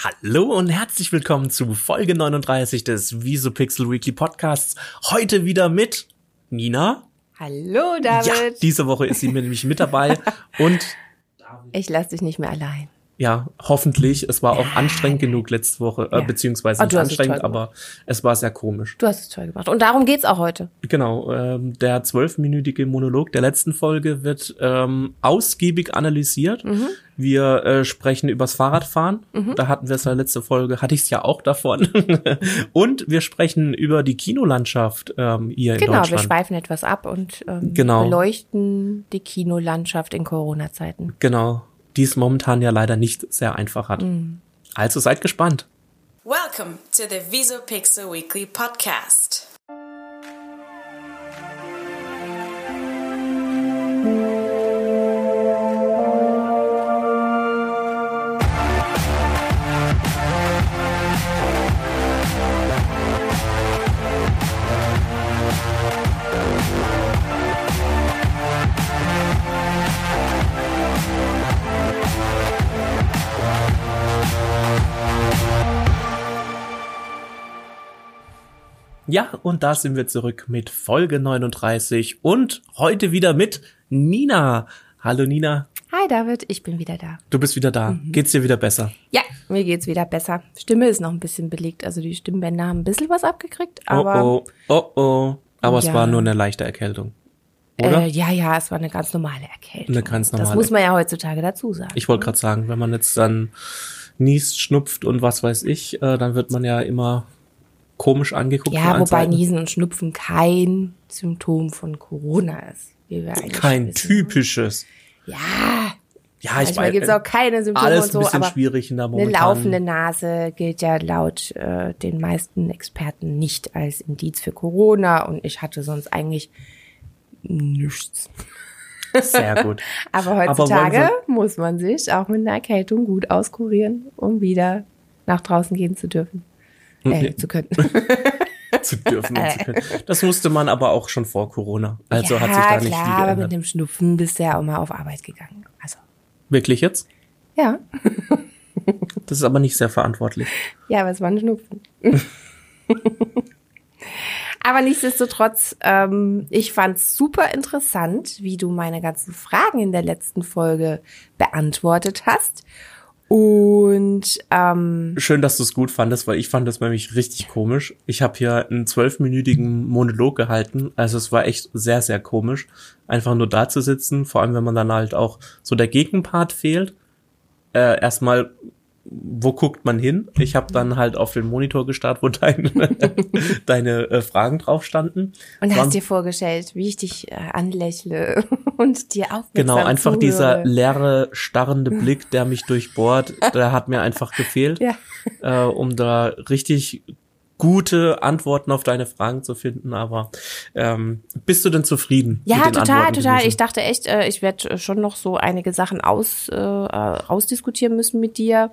Hallo und herzlich willkommen zu Folge 39 des Visopixel Weekly Podcasts. Heute wieder mit Nina. Hallo David. Ja, diese Woche ist sie nämlich mit dabei und ich lasse dich nicht mehr allein. Ja, hoffentlich. Es war auch anstrengend genug letzte Woche, äh, Ja. beziehungsweise Ah, nicht anstrengend, aber es war sehr komisch. Du hast es toll gemacht. Und darum geht's auch heute. Genau, ähm, der zwölfminütige Monolog der letzten Folge wird ähm, ausgiebig analysiert. Mhm. Wir äh, sprechen übers Fahrradfahren. Da hatten wir es in der letzten Folge, hatte ich es ja auch davon. und wir sprechen über die Kinolandschaft ähm, hier in Genau, wir Deutschland. schweifen etwas ab und ähm, Genau. beleuchten die Kinolandschaft in Corona-Zeiten. Genau, die es momentan ja leider nicht sehr einfach hat. Mhm. Also seid gespannt. Welcome to the Visopixel Weekly Podcast. Und da sind wir zurück mit Folge 39 und heute wieder mit Nina. Hallo Nina, Hi David, ich bin wieder da. du bist wieder da. Mhm. Geht's dir wieder besser? Ja, mir geht's wieder besser. Stimme ist noch ein bisschen belegt, also die Stimmbänder haben ein bisschen was abgekriegt, aber oh oh, oh oh. Aber es Ja. war nur eine leichte Erkältung. Oder? Äh, ja, ja, es war eine ganz normale Erkältung. Eine ganz Das normale. muss man ja heutzutage dazu sagen. Ich wollte gerade sagen, wenn man jetzt dann niest, schnupft und was weiß ich, äh, dann wird man ja immer komisch angeguckt. ja, wobei. Niesen und Schnupfen kein Symptom von Corona ist. Kein wissen. typisches. Ja, Ja, ich manchmal weiß. gibt's auch keine Symptome alles und so, ein bisschen aber schwierig in der eine momentan. laufende Nase gilt ja laut äh, den meisten Experten nicht als Indiz für Corona und ich hatte sonst eigentlich nichts. Sehr gut. Aber Aber heutzutage wollen muss man sich auch mit einer Erkältung gut auskurieren, um wieder nach draußen gehen zu dürfen. Äh, zu können. zu dürfen und zu können. Das musste man aber auch schon vor Corona. Also hat sich da nicht klar, viel aber mit geändert. dem Schnupfen bist du ja auch mal auf Arbeit gegangen. Also, Wirklich jetzt? ja. Das ist aber nicht sehr verantwortlich. Ja, aber es war ein Schnupfen. aber nichtsdestotrotz, ähm, ich fand's super interessant, wie du meine ganzen Fragen in der letzten Folge beantwortet hast. Und ähm, Schön, dass du es gut fandest, weil ich fand das nämlich richtig komisch. Ich habe hier einen zwölfminütigen Monolog gehalten. Also es war echt sehr, sehr komisch, einfach nur da zu sitzen. Vor allem, wenn man dann halt auch so der Gegenpart fehlt. Äh, erstmal, wo guckt man hin? Ich habe dann halt auf den Monitor gestarrt, wo deine, deine äh, Fragen drauf standen. und hast dir vorgestellt, wie ich dich äh, anlächle und dir aufmerksam Genau, einfach zuhöre. dieser leere, starrende Blick, der mich durchbohrt, der hat mir einfach gefehlt, Ja. äh, um da richtig gute Antworten auf deine Fragen zu finden. Aber ähm, bist du denn zufrieden? Ja, mit den total, Antworten total. gewesen? Ich dachte echt, äh, ich werde schon noch so einige Sachen aus, äh, äh, ausdiskutieren müssen mit dir.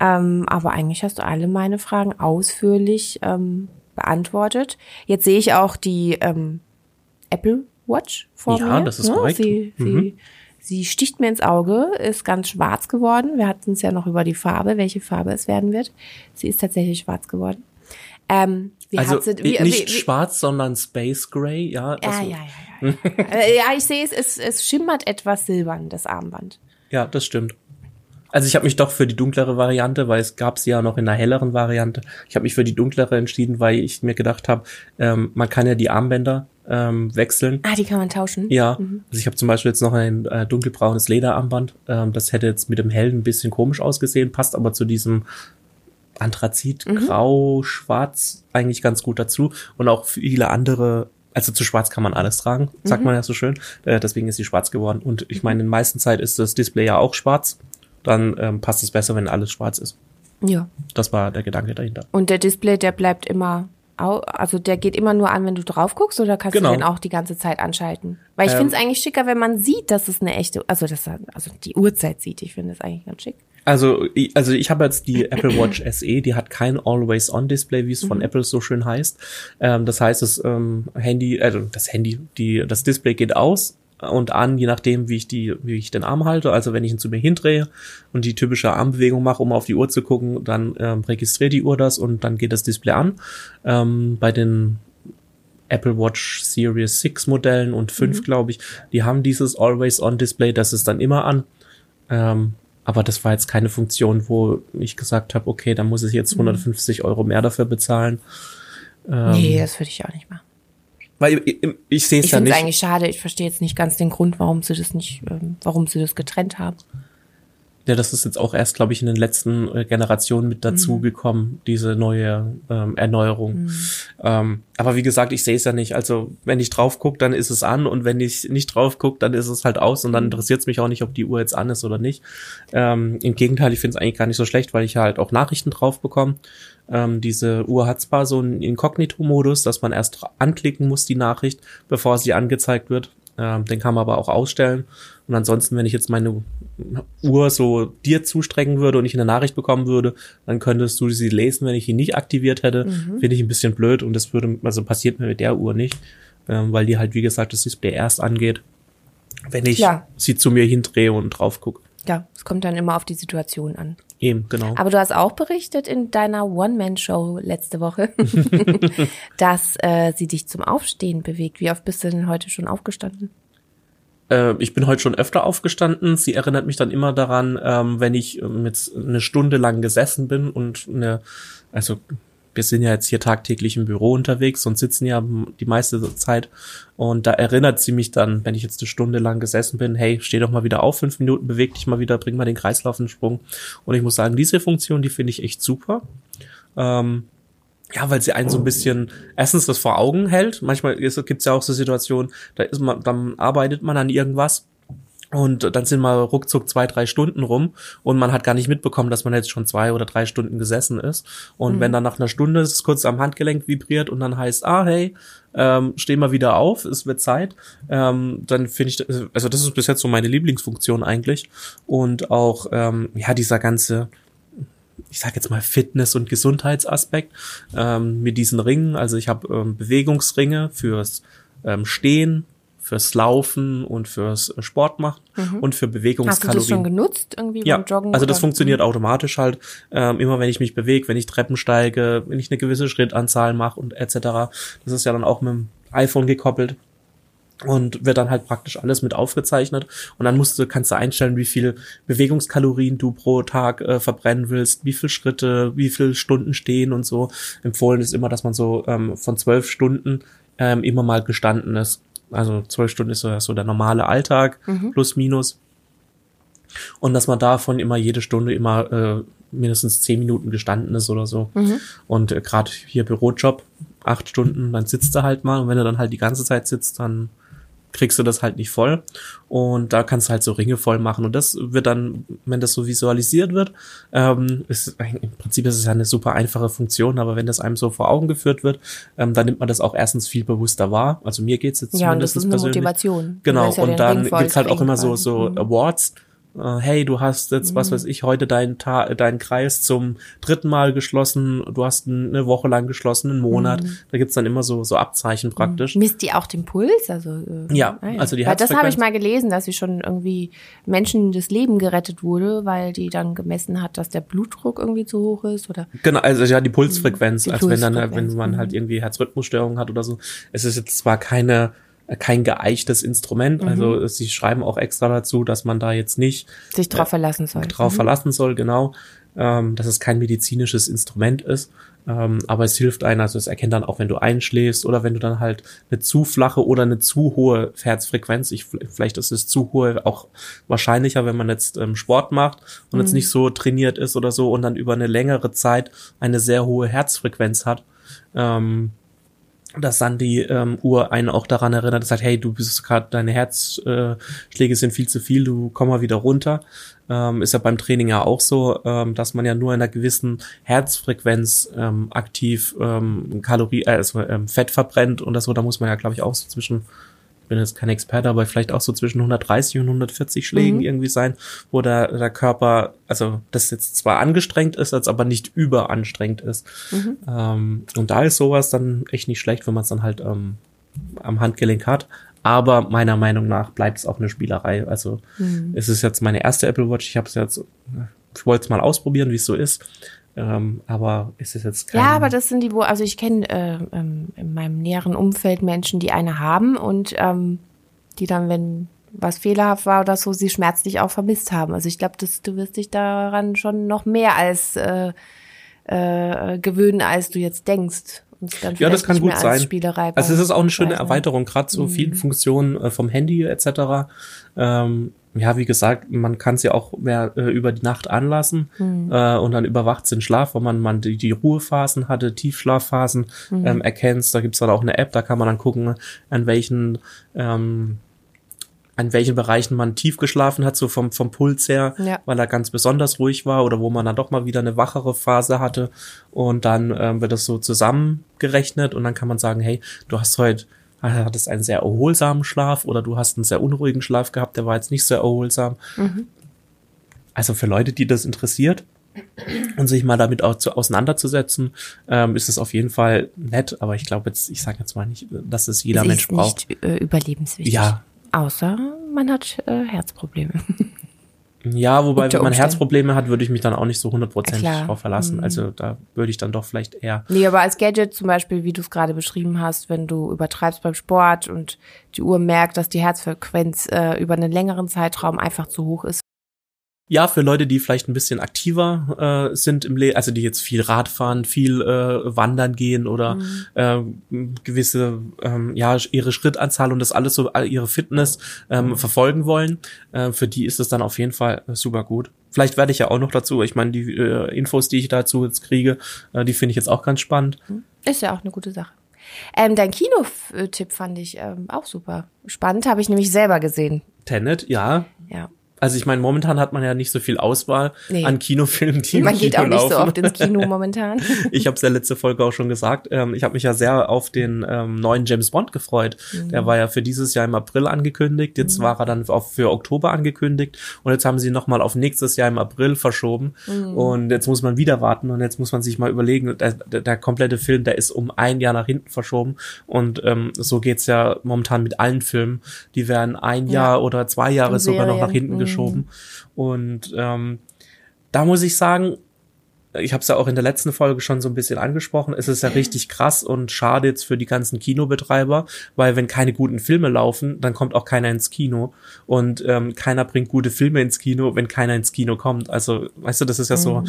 Ähm, aber eigentlich hast du alle meine Fragen ausführlich ähm, beantwortet. Jetzt sehe ich auch die ähm, Apple Watch vor Ja, mir. das ist ne? korrekt. Sie, Mhm. sie, sie sticht mir ins Auge, ist ganz schwarz geworden. Wir hatten es ja noch über die Farbe, welche Farbe es werden wird. Sie ist tatsächlich schwarz geworden. Ähm, wie also hat sie, wie, nicht wie, wie, schwarz, sondern Space Gray, ja. ja, Also, ja, ja, ja. ja. Äh, ja, ich sehe es, es, es schimmert etwas silbern, das Armband. ja, das stimmt. Also ich habe mich doch für die dunklere Variante, weil es gab sie ja noch in einer helleren Variante. Ich habe mich für die dunklere entschieden, weil ich mir gedacht habe, ähm, man kann ja die Armbänder ähm, wechseln. Ah, die kann man tauschen. Ja, also ich habe zum Beispiel jetzt noch ein äh, dunkelbraunes Lederarmband. Ähm, das hätte jetzt mit dem hellen ein bisschen komisch ausgesehen, passt aber zu diesem Anthrazit, Grau, Schwarz eigentlich ganz gut dazu. Und auch viele andere, also zu Schwarz kann man alles tragen, sagt man ja so schön. Äh, deswegen ist sie schwarz geworden. Und ich meine, in meisten Zeit ist das Display ja auch schwarz. Dann ähm, passt es besser, wenn alles schwarz ist. Ja. Das war der Gedanke dahinter. Und der Display, der bleibt immer, au- also der geht immer nur an, wenn du drauf guckst, oder kannst Genau. du den auch die ganze Zeit anschalten? Weil ich Ähm, finde es eigentlich schicker, wenn man sieht, dass es eine echte, also das, also die Uhrzeit sieht. Ich finde das eigentlich ganz schick. Also, ich- also ich habe jetzt die Apple Watch SE, die hat kein Always-On-Display, wie es von Apple so schön heißt. Ähm, das heißt, das ähm, Handy, also das Handy, die, das Display geht aus, und an, je nachdem, wie ich die, wie ich den Arm halte. Also wenn ich ihn zu mir hindrehe und die typische Armbewegung mache, um auf die Uhr zu gucken, dann ähm, registriert die Uhr das und dann geht das Display an. Ähm, bei den Apple Watch Series 6 Modellen und 5, mhm. glaube ich, die haben dieses Always On Display, das ist dann immer an. Ähm, aber das war jetzt keine Funktion, wo ich gesagt habe, okay, da muss ich jetzt 150 mhm. Euro mehr dafür bezahlen. Ähm, nee, das würde ich auch nicht machen. Weil ich, ich, ich sehe es ja nicht. Ich finde es eigentlich schade. Ich verstehe jetzt nicht ganz den Grund, warum sie das nicht, ähm, warum sie das getrennt haben. Ja, das ist jetzt auch erst, glaube ich, in den letzten äh, Generationen mit dazugekommen, mhm. diese neue ähm, Erneuerung. Mhm. Ähm, aber wie gesagt, ich sehe es ja nicht. Also wenn ich drauf gucke, dann ist es an und wenn ich nicht drauf gucke, dann ist es halt aus und dann mhm. interessiert es mich auch nicht, ob die Uhr jetzt an ist oder nicht. Ähm, Im Gegenteil, ich finde es eigentlich gar nicht so schlecht, weil ich halt auch Nachrichten drauf bekomme. Ähm, diese Uhr hat zwar so einen Inkognito-Modus, dass man erst anklicken muss, die Nachricht, bevor sie angezeigt wird. Ähm, den kann man aber auch ausstellen. Und ansonsten, wenn ich jetzt meine Uhr so dir zustrecken würde und ich eine Nachricht bekommen würde, dann könntest du sie lesen, wenn ich ihn nicht aktiviert hätte. Mhm. Finde ich ein bisschen blöd und das würde, also passiert mir mit der Uhr nicht, ähm, weil die halt, wie gesagt, das Display erst angeht, wenn ich ja. sie zu mir hindrehe und drauf gucke. Ja, es kommt dann immer auf die Situation an. Eben, genau. Aber du hast auch berichtet in deiner One-Man-Show letzte Woche, dass äh, sie dich zum Aufstehen bewegt. Wie oft bist du denn heute schon aufgestanden? Äh, ich bin heute schon öfter aufgestanden. Sie erinnert mich dann immer daran, ähm, wenn ich mit eine Stunde lang gesessen bin und eine, also wir sind ja jetzt hier tagtäglich im Büro unterwegs und sitzen ja die meiste Zeit. Und da erinnert sie mich dann, wenn ich jetzt eine Stunde lang gesessen bin, hey, steh doch mal wieder auf, fünf Minuten, beweg dich mal wieder, bring mal den Kreislauf in Sprung. Und ich muss sagen, diese Funktion, die finde ich echt super. Ähm, ja, weil sie einen so ein bisschen erstens das vor Augen hält. Manchmal gibt es ja auch so Situationen, da ist man, dann arbeitet man an irgendwas und dann sind mal ruckzuck zwei, drei Stunden rum und man hat gar nicht mitbekommen, dass man jetzt schon zwei oder drei Stunden gesessen ist. Und mhm. wenn dann nach einer Stunde es kurz am Handgelenk vibriert und dann heißt, ah, hey, ähm, steh mal wieder auf, es wird Zeit, ähm, dann finde ich, also das ist bis jetzt so meine Lieblingsfunktion eigentlich. Und auch, ähm, ja, dieser ganze, ich sage jetzt mal Fitness- und Gesundheitsaspekt ähm, mit diesen Ringen. Also ich habe ähm, Bewegungsringe fürs ähm, Stehen, fürs Laufen und fürs Sport macht mhm. und für Bewegungskalorien. Hast du das schon genutzt irgendwie ja, beim Joggen? Also das oder? funktioniert automatisch halt, ähm, immer wenn ich mich bewege, wenn ich Treppen steige, wenn ich eine gewisse Schrittanzahl mache und etc. Das ist ja dann auch mit dem iPhone gekoppelt und wird dann halt praktisch alles mit aufgezeichnet und dann musst du kannst du einstellen, wie viel Bewegungskalorien du pro Tag äh, verbrennen willst, wie viel Schritte, wie viel Stunden stehen und so. Empfohlen ist immer, dass man so ähm, von zwölf Stunden ähm, immer mal gestanden ist. Also zwölf Stunden ist so, so der normale Alltag, mhm. plus minus. Und dass man davon immer jede Stunde immer äh, mindestens zehn Minuten gestanden ist oder so. Mhm. Und äh, gerade hier Bürojob, acht Stunden, dann sitzt du halt mal. Und wenn du dann halt die ganze Zeit sitzt, dann kriegst du das halt nicht voll. Und da kannst du halt so Ringe voll machen. Und das wird dann, wenn das so visualisiert wird, ähm, ist, im Prinzip ist es ja eine super einfache Funktion, aber wenn das einem so vor Augen geführt wird, ähm, dann nimmt man das auch erstens viel bewusster wahr. Also mir geht's jetzt ja, zumindest und das ist eine persönlich. Motivation. Genau, ja und dann gibt's halt auch immer so, so mhm. Awards, hey, du hast jetzt, mhm. was weiß ich, heute deinen Ta deinen Kreis zum dritten Mal geschlossen, du hast eine Woche lang geschlossen, einen Monat. Mhm. Da gibt's dann immer so, so Abzeichen mhm. praktisch. Misst die auch den Puls? Also, äh, ja, ah, ja, also die Weil Das habe ich mal gelesen, dass sie schon irgendwie Menschen das Leben gerettet wurde, weil die dann gemessen hat, dass der Blutdruck irgendwie zu hoch ist oder. Genau, also ja, die Pulsfrequenz, die als Pulsfrequenz. wenn dann, wenn man halt mhm. irgendwie Herzrhythmusstörungen hat oder so. Es ist jetzt zwar keine kein geeichtes Instrument. Mhm. Also sie schreiben auch extra dazu, dass man da jetzt nicht sich drauf verlassen soll. Drauf mhm. verlassen soll, genau. Ähm, dass es kein medizinisches Instrument ist. Ähm, aber es hilft einem, also es erkennt dann auch, wenn du einschläfst oder wenn du dann halt eine zu flache oder eine zu hohe Herzfrequenz, ich, vielleicht ist es zu hohe auch wahrscheinlicher, wenn man jetzt ähm, Sport macht und mhm. jetzt nicht so trainiert ist oder so und dann über eine längere Zeit eine sehr hohe Herzfrequenz hat. Ähm, dass dann die ähm, Uhr einen auch daran erinnert, sagt, hey, du bist gerade, deine Herzschläge äh, sind viel zu viel, du komm mal wieder runter. Ähm, ist ja beim Training ja auch so, ähm, dass man ja nur in einer gewissen Herzfrequenz ähm, aktiv ähm, Kalorie, äh, also, ähm, Fett verbrennt und das so, da muss man ja, glaube ich, auch so zwischen bin jetzt kein Experte, aber vielleicht auch so zwischen 130 und 140 Schlägen mhm. irgendwie sein, wo der, der Körper, also das jetzt zwar angestrengt ist, als aber nicht überanstrengt ist. Mhm. Ähm, und da ist sowas dann echt nicht schlecht, wenn man es dann halt ähm, am Handgelenk hat. Aber meiner Meinung nach bleibt es auch eine Spielerei. Also Mhm. es ist jetzt meine erste Apple Watch. Ich habe es jetzt, ich wollte es mal ausprobieren, wie es so ist. Ähm, aber es ist jetzt kein, Ja, aber das sind die, wo, also ich kenne äh, ähm, in meinem näheren Umfeld Menschen, die eine haben und ähm, die dann, wenn was fehlerhaft war oder so, sie schmerzlich auch vermisst haben. Also ich glaube, dass du wirst dich daran schon noch mehr als äh, äh, gewöhnen, als du jetzt denkst. Es Ja, das kann gut sein. Also es ist auch eine schöne. Erweiterung, gerade so vielen Funktionen äh, vom Handy etc. Ähm, ja, wie gesagt, man kann sie auch mehr äh, über die Nacht anlassen äh, und dann überwacht den Schlaf, wo man, man die, die Ruhephasen hatte, Tiefschlafphasen ähm, erkennt. Da gibt's dann auch eine App, da kann man dann gucken, an welchen ähm, an welchen Bereichen man tief geschlafen hat, so vom, vom Puls her, Ja. weil er ganz besonders ruhig war oder wo man dann doch mal wieder eine wachere Phase hatte. Und dann ähm, wird das so zusammengerechnet und dann kann man sagen, hey, du hast heute hattest einen sehr erholsamen Schlaf oder du hast einen sehr unruhigen Schlaf gehabt, der war jetzt nicht sehr erholsam. Also für Leute, die das interessiert und sich mal damit auch zu, auseinanderzusetzen, ähm, ist es auf jeden Fall nett. Aber ich glaube jetzt, ich sage jetzt mal nicht, dass es jeder es Mensch ist braucht. nicht äh, überlebenswichtig. Ja. Außer man hat äh, Herzprobleme. Ja, wobei, wenn man Umständen. Herzprobleme hat, würde ich mich dann auch nicht so hundertprozentig. Mhm. drauf verlassen. Also da würde ich dann doch vielleicht eher. Nee, aber als Gadget zum Beispiel, wie du es gerade beschrieben hast, wenn du übertreibst beim Sport und die Uhr merkt, dass die Herzfrequenz äh, über einen längeren Zeitraum einfach zu hoch ist. Ja, für Leute, die vielleicht ein bisschen aktiver äh, sind im Leben, also die jetzt viel Rad fahren, viel äh, wandern gehen oder äh, gewisse, ähm, ja, ihre Schrittanzahl und das alles so, all ihre Fitness ähm, verfolgen wollen, äh, für die ist es dann auf jeden Fall äh, super gut. Vielleicht werde ich ja auch noch dazu, ich meine, die äh, Infos, die ich dazu jetzt kriege, äh, die finde ich jetzt auch ganz spannend. Ist ja auch eine gute Sache. Ähm, dein Kinotipp fand ich ähm, auch super spannend, habe ich nämlich selber gesehen. Tenet, ja, Ja. Also ich meine, momentan hat man ja nicht so viel Auswahl Nee. an Kinofilmen, die Man geht Kino auch nicht so oft ins Kino momentan. Ich habe es ja letzte Folge auch schon gesagt. Ähm, ich habe mich ja sehr auf den ähm, neuen James Bond gefreut. Mhm. Der war ja für dieses Jahr im April angekündigt. Jetzt war er dann auch für Oktober angekündigt. Und jetzt haben sie noch mal auf nächstes Jahr im April verschoben. Mhm. Und jetzt muss man wieder warten. Und jetzt muss man sich mal überlegen, der, der, der komplette Film, der ist um ein Jahr nach hinten verschoben. Und ähm, so geht's ja momentan mit allen Filmen. Die werden ein Ja. Jahr oder zwei Jahre sogar noch nach hinten Mhm. Geschoben. Und ähm, da muss ich sagen, ich habe es ja auch in der letzten Folge schon so ein bisschen angesprochen, es ist ja richtig krass und schade jetzt für die ganzen Kinobetreiber, weil wenn keine guten Filme laufen, dann kommt auch keiner ins Kino und ähm, keiner bringt gute Filme ins Kino, wenn keiner ins Kino kommt. Also, weißt du, das ist ja so,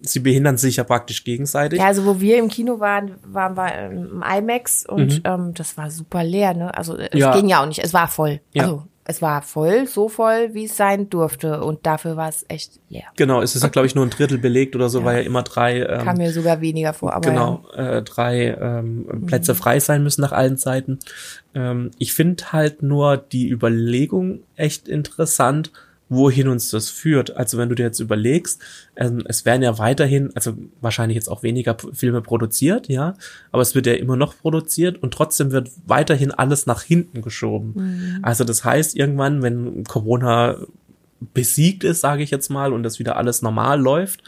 sie behindern sich ja praktisch gegenseitig. Ja, also wo wir im Kino waren, waren wir im IMAX und Mhm. ähm, das war super leer, ne? Also es Ja. ging ja auch nicht, es war voll. Ja. Also es war voll, so voll, wie es sein durfte und dafür war es echt leer. Genau, es ist ja, glaube ich, nur ein Drittel belegt oder so, Ja. weil ja immer drei ähm, Kam mir sogar weniger vor, aber genau, äh, drei ähm, Mhm. Plätze frei sein müssen nach allen Seiten. Ähm, ich finde halt nur die Überlegung echt interessant, wohin uns das führt. Also wenn du dir jetzt überlegst, ähm, es werden ja weiterhin, also wahrscheinlich jetzt auch weniger Filme produziert, ja, aber es wird ja immer noch produziert und trotzdem wird weiterhin alles nach hinten geschoben. Mhm. Also das heißt, irgendwann, wenn Corona besiegt ist, sage ich jetzt mal, und das wieder alles normal läuft,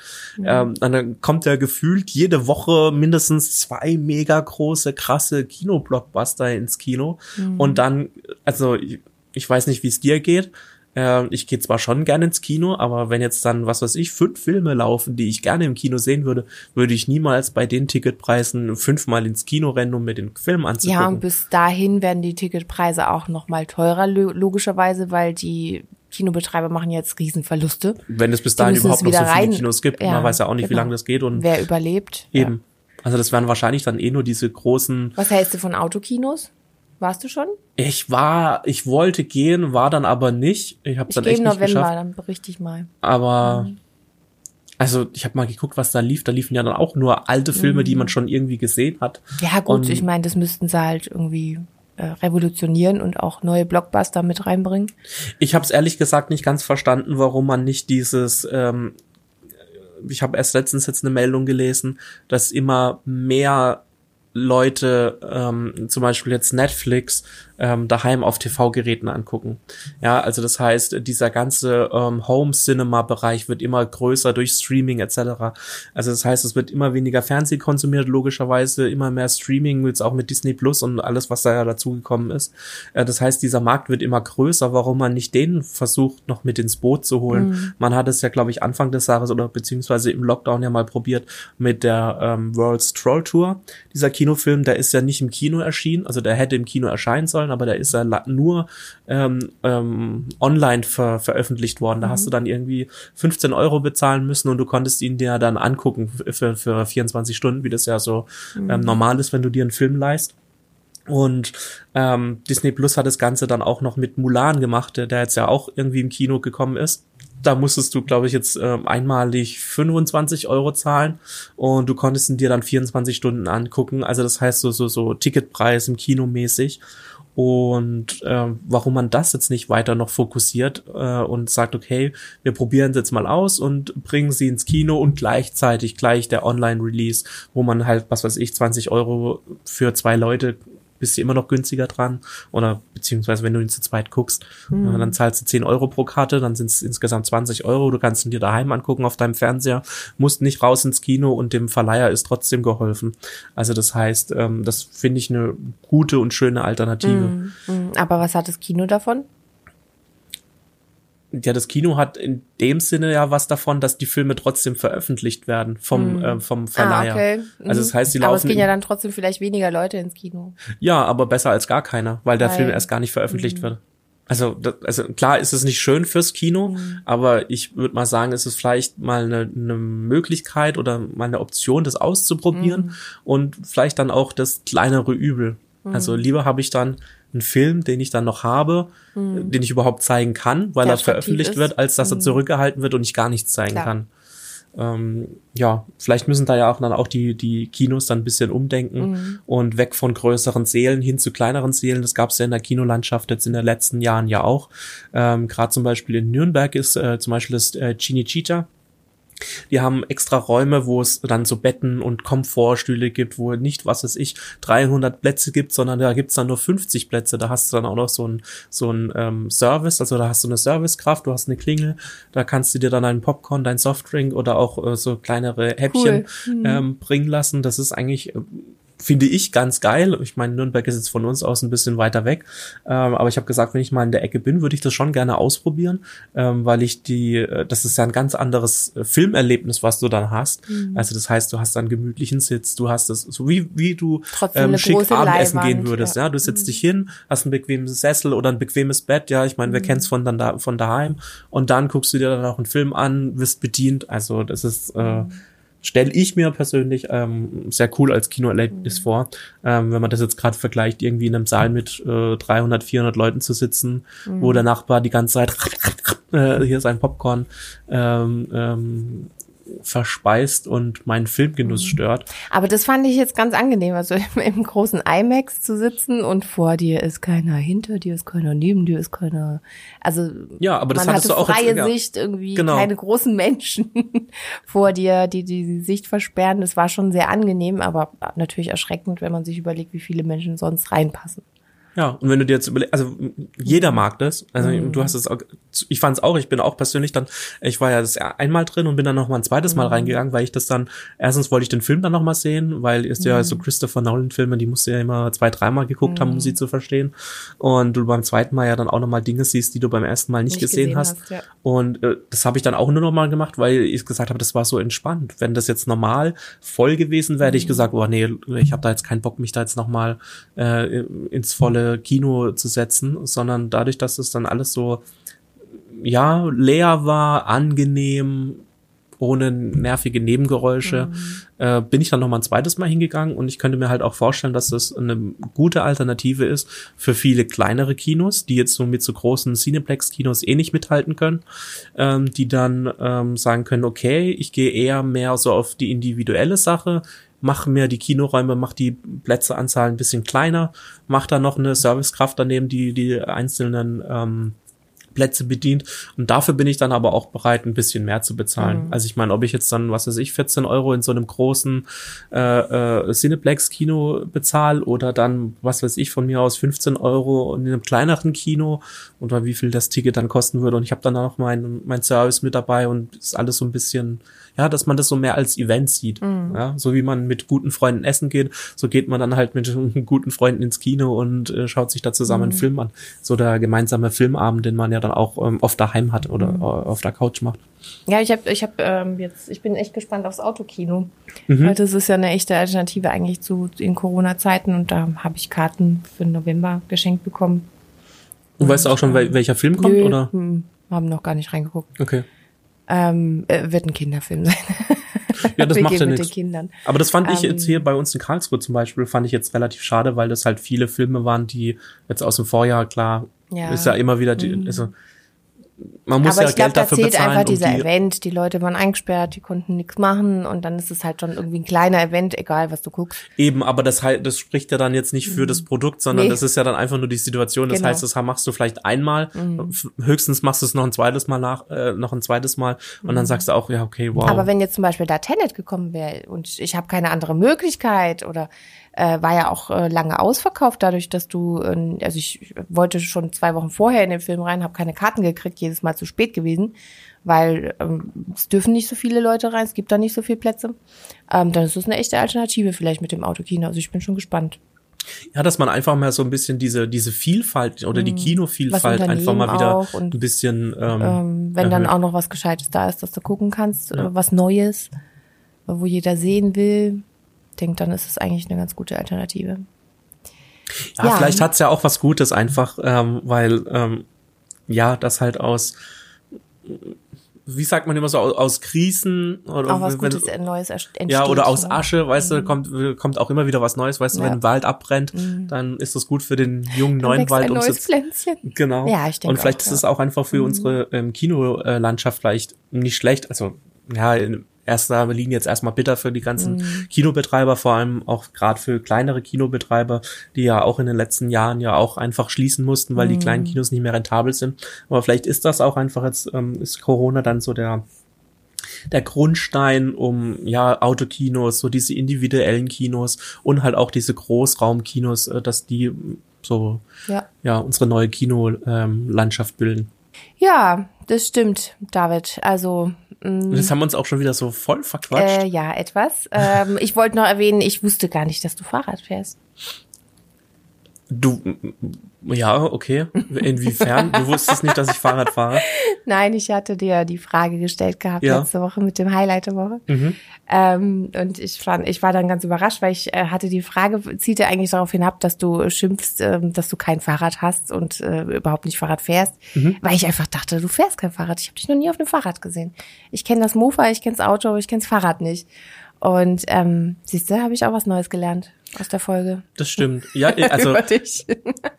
ähm, dann kommt ja gefühlt jede Woche mindestens zwei mega große, krasse Kinoblockbuster ins Kino. Und dann, also ich, ich weiß nicht, wie es dir geht. Äh, ich gehe zwar schon gerne ins Kino, aber wenn jetzt dann, was weiß ich, fünf Filme laufen, die ich gerne im Kino sehen würde, würde ich niemals bei den Ticketpreisen fünfmal ins Kino rennen, um mir den Film anzugucken. ja, und bis dahin werden die Ticketpreise auch noch mal teurer, lo- logischerweise, weil die Kinobetreiber machen jetzt Riesenverluste. wenn es bis dahin überhaupt noch so viele rein- Kinos gibt. Ja, Man weiß ja auch nicht, wie genau. lange das geht und Wer überlebt. eben. Also das wären wahrscheinlich dann eh nur diese großen. Ja. Was hältst du von Autokinos? Warst du schon? Ich war, ich wollte gehen, war dann aber nicht. Ich habe dann echt nicht November, geschafft. dann berichte ich mal. Aber Mhm. also ich habe mal geguckt, was da lief. Da liefen ja dann auch nur alte Filme, Mhm. die man schon irgendwie gesehen hat. Ja, gut, Und- ich meine, das müssten sie halt irgendwie äh, revolutionieren und auch neue Blockbuster mit reinbringen. Ich habe es ehrlich gesagt nicht ganz verstanden, warum man nicht dieses. Ähm, ich habe erst letztens jetzt eine Meldung gelesen, dass immer mehr Leute, ähm, zum Beispiel jetzt Netflix, ähm, daheim auf TV-Geräten angucken. Ja, also das heißt, dieser ganze ähm, Home-Cinema-Bereich wird immer größer durch Streaming etc. Also das heißt, es wird immer weniger Fernsehen konsumiert, logischerweise immer mehr Streaming, jetzt auch mit Disney Plus und alles, was da ja dazugekommen ist. Äh, das heißt, dieser Markt wird immer größer. Warum man nicht den versucht, noch mit ins Boot zu holen? Mhm. Man hat es ja, glaube ich, Anfang des Jahres oder beziehungsweise im Lockdown ja mal probiert mit der ähm, World's Troll Tour. Dieser Kinofilm, der ist ja nicht im Kino erschienen, also der hätte im Kino erscheinen sollen, aber der ist ja nur ähm, ähm, online ver veröffentlicht worden. Da mhm. hast du dann irgendwie 15 Euro bezahlen müssen und du konntest ihn dir dann angucken für, für 24 Stunden, wie das ja so mhm. ähm, normal ist, wenn du dir einen Film leist. Und ähm, Disney Plus hat das Ganze dann auch noch mit Mulan gemacht, der, der jetzt ja auch irgendwie im Kino gekommen ist da musstest du, glaube ich, jetzt äh, einmalig 25 Euro zahlen und du konntest ihn dir dann 24 Stunden angucken. Also das heißt so so so Ticketpreis im Kino mäßig. Und äh, warum man das jetzt nicht weiter noch fokussiert äh, und sagt, okay, wir probieren es jetzt mal aus und bringen sie ins Kino und gleichzeitig gleich der Online-Release, wo man halt, was weiß ich, 20 Euro für zwei Leute bist du immer noch günstiger dran. Oder beziehungsweise wenn du ihn zu zweit guckst, mhm. dann zahlst du 10 Euro pro Karte, dann sind es insgesamt 20 Euro. Du kannst ihn dir daheim angucken auf deinem Fernseher, musst nicht raus ins Kino und dem Verleiher ist trotzdem geholfen. Also das heißt, ähm, das finde ich eine gute und schöne Alternative. Mhm. Aber was hat das Kino davon? Ja, das Kino hat in dem Sinne ja was davon, dass die Filme trotzdem veröffentlicht werden vom, mm. äh, vom Verleiher. Ah, okay. mm. Also das heißt, sie laufen. Aber es gehen ja dann trotzdem vielleicht weniger Leute ins Kino. Ja, aber besser als gar keiner, weil der weil, Film erst gar nicht veröffentlicht mm. wird. Also, das, also klar ist es nicht schön fürs Kino, mhm. aber ich würde mal sagen, es ist vielleicht mal eine, eine Möglichkeit oder mal eine Option, das auszuprobieren mhm. und vielleicht dann auch das kleinere Übel. Also mhm. lieber habe ich dann einen Film, den ich dann noch habe, mhm. den ich überhaupt zeigen kann, weil Der er veröffentlicht ist. wird, als dass er mhm. zurückgehalten wird und ich gar nichts zeigen Klar. kann. Ähm, ja, vielleicht müssen da ja auch dann auch die, die Kinos dann ein bisschen umdenken mhm. und weg von größeren Seelen hin zu kleineren Seelen. Das gab es ja in der Kinolandschaft jetzt in den letzten Jahren ja auch. Ähm, Gerade zum Beispiel in Nürnberg ist äh, zum Beispiel das äh, Cinecittà die haben extra Räume, wo es dann so Betten und Komfortstühle gibt, wo nicht, was weiß ich, 300 Plätze gibt, sondern da gibt's dann nur 50 Plätze. Da hast du dann auch noch so ein, so ein ähm, Service, also da hast du eine Servicekraft, du hast eine Klingel, da kannst du dir dann einen Popcorn, dein Softdrink oder auch äh, so kleinere Häppchen cool. mhm. ähm, bringen lassen. Das ist eigentlich äh, finde ich ganz geil. Ich meine, Nürnberg ist jetzt von uns aus ein bisschen weiter weg, ähm, aber ich habe gesagt, wenn ich mal in der Ecke bin, würde ich das schon gerne ausprobieren, ähm, weil ich die, äh, das ist ja ein ganz anderes äh, Filmerlebnis, was du dann hast. Mhm. Also das heißt, du hast dann gemütlichen Sitz, du hast das so wie wie du ähm, schick Abendessen gehen würdest. Ja, ja? du setzt mhm. dich hin, hast ein bequemes Sessel oder ein bequemes Bett. Ja, ich meine, mhm. wir kennen es von dann da von daheim und dann guckst du dir dann auch einen Film an, wirst bedient. Also das ist äh, mhm stelle ich mir persönlich ähm, sehr cool als Kinoerlebnis mhm. vor. Ähm, wenn man das jetzt gerade vergleicht, irgendwie in einem Saal mit äh, 300, 400 Leuten zu sitzen, mhm. wo der Nachbar die ganze Zeit äh, hier sein Popcorn ähm, ähm, verspeist und meinen Filmgenuss mhm. stört. Aber das fand ich jetzt ganz angenehm, also im, im, großen IMAX zu sitzen und vor dir ist keiner, hinter dir ist keiner, neben dir ist keiner. Also ja, aber das man hatte auch freie jetzt. Sicht, irgendwie genau. keine großen Menschen vor dir, die, die die Sicht versperren. Das war schon sehr angenehm, aber natürlich erschreckend, wenn man sich überlegt, wie viele Menschen sonst reinpassen. Ja, und wenn du dir jetzt überlegst, also jeder mag das. Also mhm. du hast es auch, ich fand es auch, ich bin auch persönlich dann, ich war ja das einmal drin und bin dann noch mal ein zweites Mal mhm. reingegangen, weil ich das dann, erstens wollte ich den Film dann noch mal sehen, weil ist mhm. ja so Christopher Nolan Filme, die musst du ja immer zwei, dreimal geguckt haben, um sie mhm. zu verstehen. Und du beim zweiten Mal ja dann auch noch mal Dinge siehst, die du beim ersten Mal nicht, nicht gesehen, gesehen, hast. hast ja. Und äh, das habe ich dann auch nur noch mal gemacht, weil ich gesagt habe, das war so entspannt. Wenn das jetzt normal voll gewesen wäre, hätte ich mhm. gesagt, oh nee, ich habe da jetzt keinen Bock, mich da jetzt noch mal äh, ins volle Kino zu setzen, sondern dadurch, dass es dann alles so, ja, leer war, angenehm, ohne nervige Nebengeräusche, mhm. äh, bin ich dann noch mal ein zweites Mal hingegangen und ich könnte mir halt auch vorstellen, dass das eine gute Alternative ist für viele kleinere Kinos, die jetzt so mit so großen Cineplex-Kinos eh nicht mithalten können, ähm, die dann ähm, sagen können, okay, ich gehe eher mehr so auf die individuelle Sache, mach mir die Kinoräume, mach die Plätzeanzahl ein bisschen kleiner, mach da noch eine Servicekraft daneben, die die einzelnen ähm, Plätze bedient. Und dafür bin ich dann aber auch bereit, ein bisschen mehr zu bezahlen. Mhm. Also ich meine, ob ich jetzt dann, was weiß ich, 14 Euro in so einem großen äh, äh, Cineplex-Kino bezahle oder dann, was weiß ich, von mir aus 15 Euro in einem kleineren Kino oder wie viel das Ticket dann kosten würde. Und ich habe dann auch mein, mein Service mit dabei und ist alles so ein bisschen ja, dass man das so mehr als Event sieht. Mhm. Ja, so wie man mit guten Freunden essen geht, so geht man dann halt mit guten Freunden ins Kino und äh, schaut sich da zusammen mhm. einen Film an. So der gemeinsame Filmabend, den man ja dann auch ähm, oft daheim hat oder mhm. auf der Couch macht. Ja, ich habe ich hab, ähm, jetzt, ich bin echt gespannt aufs Autokino. Mhm. Weil das ist ja eine echte Alternative eigentlich zu in Corona-Zeiten und da habe ich Karten für November geschenkt bekommen. Und, weißt du auch schon, welcher Film kommt, nö, oder? Hm, haben noch gar nicht reingeguckt. Okay. Ähm, äh, wird ein Kinderfilm sein. Ja, das macht ja nichts. Aber das fand ich jetzt ähm, hier bei uns in Karlsruhe zum Beispiel, fand ich jetzt relativ schade, weil das halt viele Filme waren, die jetzt aus dem Vorjahr, klar, ja. ist ja immer wieder die, mhm. also man muss Aber ja ich glaub, Geld dafür bezahlen. Aber einfach dieser die Event, die Leute waren eingesperrt, die konnten nichts machen und dann ist es halt schon irgendwie ein kleiner Event, egal was du guckst. Eben, aber das halt, das spricht ja dann jetzt nicht für mhm. das Produkt, sondern nee. das ist ja dann einfach nur die Situation. Das genau. heißt, das machst du vielleicht einmal, mhm. höchstens machst du es noch ein zweites Mal nach, äh, noch ein zweites Mal und mhm. dann sagst du auch, ja, okay, wow. Aber wenn jetzt zum Beispiel da Tenet gekommen wäre und ich habe keine andere Möglichkeit oder äh, war ja auch äh, lange ausverkauft, dadurch, dass du, äh, also ich wollte schon zwei Wochen vorher in den Film rein, habe keine Karten gekriegt, jedes Mal zu spät gewesen, weil ähm, es dürfen nicht so viele Leute rein, es gibt da nicht so viele Plätze. Ähm, dann ist das eine echte Alternative vielleicht mit dem Autokino. Also ich bin schon gespannt. Ja, dass man einfach mal so ein bisschen diese diese Vielfalt oder die mhm. Kinovielfalt einfach mal wieder ein bisschen ähm, ähm, wenn dann auch noch was Gescheites da ist, dass du gucken kannst, ja. was Neues, wo jeder sehen will denke, dann ist es eigentlich eine ganz gute Alternative. Ja, ja. vielleicht hat's ja auch was Gutes einfach, ähm, weil ähm, ja, das halt aus wie sagt man immer so aus Krisen oder auch was wenn, Gutes, Neues entsteht. Ja, oder aus Asche, weißt mhm. du, kommt kommt auch immer wieder was Neues, weißt du, wenn ein Wald abbrennt, mhm. dann ist das gut für den jungen dann neuen Wald ein neues Pflänzchen. Genau. Ja, ich denke Und vielleicht auch, ist es auch einfach für mhm. unsere ähm, Kinolandschaft vielleicht nicht schlecht, also ja, in, erster Linie jetzt erstmal bitter für die ganzen mhm. Kinobetreiber, vor allem auch gerade für kleinere Kinobetreiber, die ja auch in den letzten Jahren ja auch einfach schließen mussten, weil mhm. die kleinen Kinos nicht mehr rentabel sind. Aber vielleicht ist das auch einfach jetzt, ähm, ist Corona dann so der der Grundstein, um ja Autokinos, so diese individuellen Kinos und halt auch diese Großraumkinos, äh, dass die so ja, ja unsere neue Kinolandschaft ähm, bilden. Ja, das stimmt, David. Also das haben wir uns auch schon wieder so voll verquatscht. Äh, ja, etwas. Ähm, ich wollte noch erwähnen, ich wusste gar nicht, dass du Fahrrad fährst. Du, ja, okay. Inwiefern? du wusstest nicht, dass ich Fahrrad fahre? Nein, ich hatte dir die Frage gestellt gehabt ja. letzte Woche mit dem Highlight der Woche. Mhm. Ähm, und ich fand, ich war dann ganz überrascht, weil ich äh, hatte die Frage, zielte eigentlich darauf hinab, dass du schimpfst, äh, dass du kein Fahrrad hast und äh, überhaupt nicht Fahrrad fährst, mhm. weil ich einfach dachte, du fährst kein Fahrrad. Ich habe dich noch nie auf einem Fahrrad gesehen. Ich kenne das Mofa, ich kenne das Auto, aber ich kenne das Fahrrad nicht. Und ähm, siehst du, habe ich auch was Neues gelernt aus der Folge. Das stimmt. Ja, also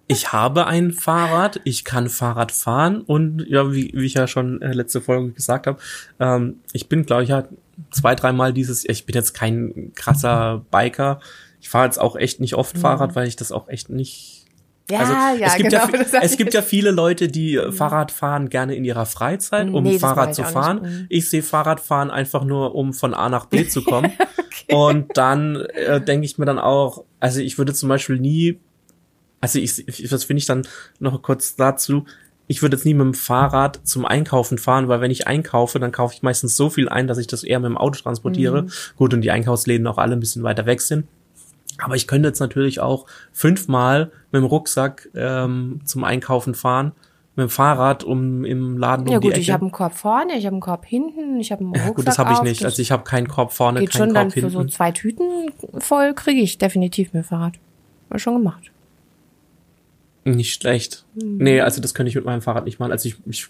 ich habe ein Fahrrad, ich kann Fahrrad fahren und ja, wie, wie ich ja schon äh, letzte Folge gesagt habe, ähm, ich bin, glaube ich, ja zwei, dreimal dieses, ich bin jetzt kein krasser Biker. Ich fahre jetzt auch echt nicht oft mhm. Fahrrad, weil ich das auch echt nicht ja, also, ja, es gibt genau, ja, es gibt ja viele Leute, die mhm. Fahrrad fahren gerne in ihrer Freizeit, um nee, Fahrrad zu fahren. Mhm. Ich sehe Fahrradfahren einfach nur, um von A nach B zu kommen. okay. Und dann äh, denke ich mir dann auch, also ich würde zum Beispiel nie, also ich, ich das finde ich dann noch kurz dazu, ich würde jetzt nie mit dem Fahrrad zum Einkaufen fahren, weil wenn ich einkaufe, dann kaufe ich meistens so viel ein, dass ich das eher mit dem Auto transportiere. Mhm. Gut, und die Einkaufsläden auch alle ein bisschen weiter weg sind. Aber ich könnte jetzt natürlich auch fünfmal mit dem Rucksack ähm, zum Einkaufen fahren, mit dem Fahrrad, um im Laden ja, um die gut, Ecke. ich habe einen Korb vorne, ich habe einen Korb hinten, ich habe einen Rucksack Ja gut, das habe ich nicht. Also ich habe keinen Korb vorne, geht keinen schon Korb dann für so zwei Tüten voll kriege ich definitiv mit dem Fahrrad. War schon gemacht. Nicht schlecht. Mhm. Nee, also das könnte ich mit meinem Fahrrad nicht machen. Also ich, ich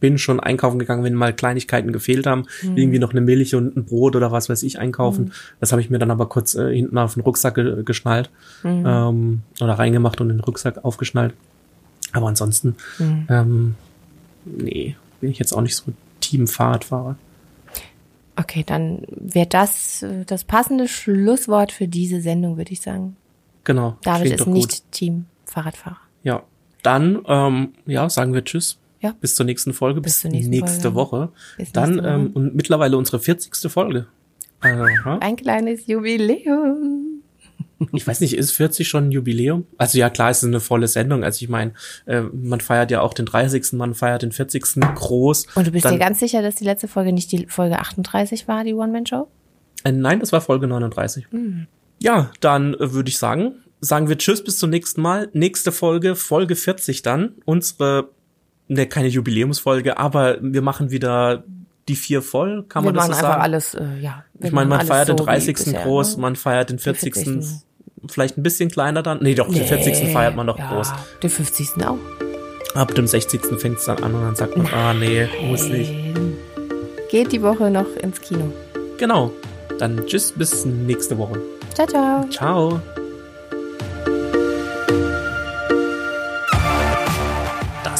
bin schon einkaufen gegangen, wenn mal Kleinigkeiten gefehlt haben, mhm. irgendwie noch eine Milch und ein Brot oder was weiß ich einkaufen. Mhm. Das habe ich mir dann aber kurz äh, hinten auf den Rucksack ge geschnallt mhm. ähm, oder reingemacht und den Rucksack aufgeschnallt. Aber ansonsten, mhm. ähm, nee, bin ich jetzt auch nicht so Team Fahrradfahrer. Okay, dann wäre das äh, das passende Schlusswort für diese Sendung, würde ich sagen. Genau. David ist nicht Team Fahrradfahrer. Ja, dann ähm, ja sagen wir Tschüss. Ja. Bis zur nächsten Folge, bis, Bis zur nächsten nächste Folge. Woche. Bis Dann nächste Woche. ähm, und mittlerweile unsere 40. Folge. Aha. Ein kleines Jubiläum. Ich weiß nicht, ist 40 schon ein Jubiläum? Also ja, klar, es ist eine volle Sendung. Also ich meine, äh, man feiert ja auch den 30., man feiert den 40. groß. Und du bist Dann, dir ganz sicher, dass die letzte Folge nicht die Folge 38 war, die One-Man-Show? Äh, nein, das war Folge 39. Ja, dann äh, würde ich sagen, sagen wir Tschüss bis zum nächsten Mal. Nächste Folge, Folge 40 dann. Unsere, ne, keine Jubiläumsfolge, aber wir machen wieder die vier voll, kann wir man das machen so einfach sagen? alles, äh, ja. wir ich meine, man feiert den so wie 30. bisher, groß, ne? man feiert den 40. 40.. vielleicht ein bisschen kleiner dann. Nee, doch, den 40. feiert man noch ja, groß. Den 50. auch. Ab dem 60. fängt es dann an und dann sagt man, ah nee, muss nicht. Geht die Woche noch ins Kino. Genau. Dann tschüss, bis nächste Woche. Ciao, ciao. Ciao.